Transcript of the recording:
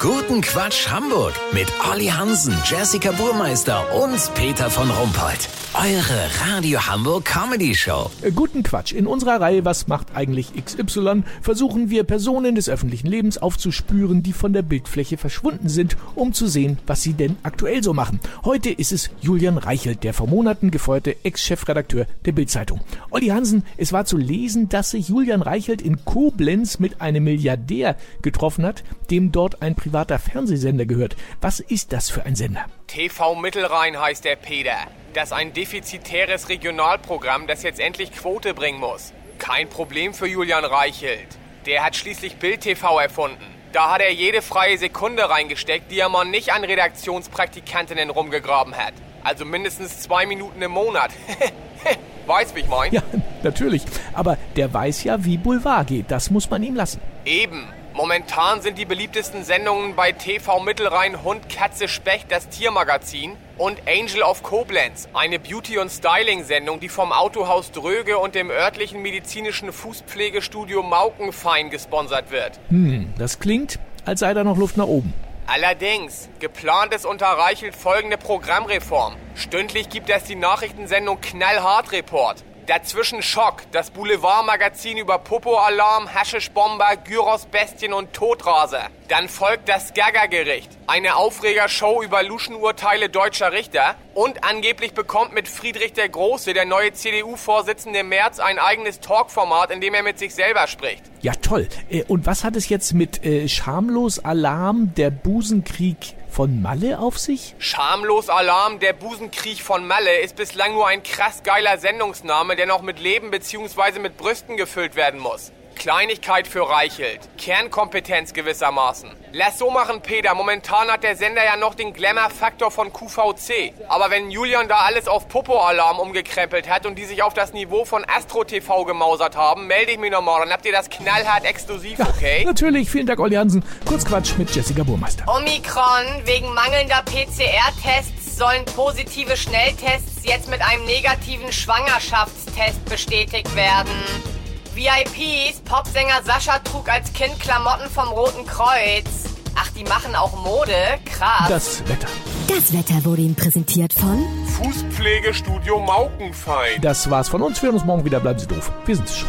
Guten Quatsch Hamburg mit Olli Hansen, Jessica Burmeister und Peter von Rumpold. Eure Radio Hamburg Comedy Show. Guten Quatsch. In unserer Reihe Was macht eigentlich XY versuchen wir Personen des öffentlichen Lebens aufzuspüren, die von der Bildfläche verschwunden sind, um zu sehen, was sie denn aktuell so machen. Heute ist es Julian Reichelt, der vor Monaten gefeuerte Ex-Chefredakteur der Bildzeitung. Olli Hansen, es war zu lesen, dass sich Julian Reichelt in Koblenz mit einem Milliardär getroffen hat, dem dort ein privater Fernsehsender gehört. Was ist das für ein Sender? TV Mittelrhein heißt der Peter. Das ist ein defizitäres Regionalprogramm, das jetzt endlich Quote bringen muss. Kein Problem für Julian Reichelt. Der hat schließlich Bild TV erfunden. Da hat er jede freie Sekunde reingesteckt, die er mal nicht an Redaktionspraktikantinnen rumgegraben hat. Also mindestens zwei Minuten im Monat. Weiß, wie ich mein? Ja, natürlich. Aber der weiß ja, wie Boulevard geht. Das muss man ihm lassen. Eben. Momentan sind die beliebtesten Sendungen bei TV Mittelrhein Hund, Katze, Specht, das Tiermagazin und Angel of Koblenz, eine Beauty- und Styling-Sendung, die vom Autohaus Dröge und dem örtlichen medizinischen Fußpflegestudio Maukenfein gesponsert wird. Hm, das klingt, als sei da noch Luft nach oben. Allerdings, geplant ist unter Reichelt folgende Programmreform. Stündlich gibt es die Nachrichtensendung Knallhart Report. Dazwischen Schock, das Boulevardmagazin über Popo-Alarm, Haschischbomber, Gyros-Bestien und Todraser. Dann folgt das Gaga-Gericht, eine Aufregershow über Luschenurteile deutscher Richter. Und angeblich bekommt mit Friedrich der Große, der neue CDU-Vorsitzende März, ein eigenes Talkformat, in dem er mit sich selber spricht. Ja, toll. Äh, Und was hat es jetzt mit äh, Schamlos Alarm, der Busenkrieg von Malle auf sich? Schamlos Alarm, der Busenkrieg von Malle ist bislang nur ein krass geiler Sendungsname, der noch mit Leben bzw. mit Brüsten gefüllt werden muss. Kleinigkeit für Reichelt. Kernkompetenz gewissermaßen. Lass so machen, Peter. Momentan hat der Sender ja noch den Glamour-Faktor von QVC. Aber wenn Julian da alles auf Popo-Alarm umgekrempelt hat und die sich auf das Niveau von Astro TV gemausert haben, melde ich mich nochmal. Dann habt ihr das knallhart exklusiv, okay? Natürlich, vielen Dank, Olli Hansen. Kurzquatsch mit Jessica Burmeister. Omikron. Wegen mangelnder PCR-Tests sollen positive Schnelltests jetzt mit einem negativen Schwangerschaftstest bestätigt werden. VIPs, Popsänger Sascha trug als Kind Klamotten vom Roten Kreuz. Ach, die machen auch Mode? Krass. Das Wetter. Das Wetter wurde Ihnen präsentiert von Fußpflegestudio Maukenfein. Das war's von uns. Wir hören uns morgen wieder. Bleiben Sie doof. Wir sind's schon.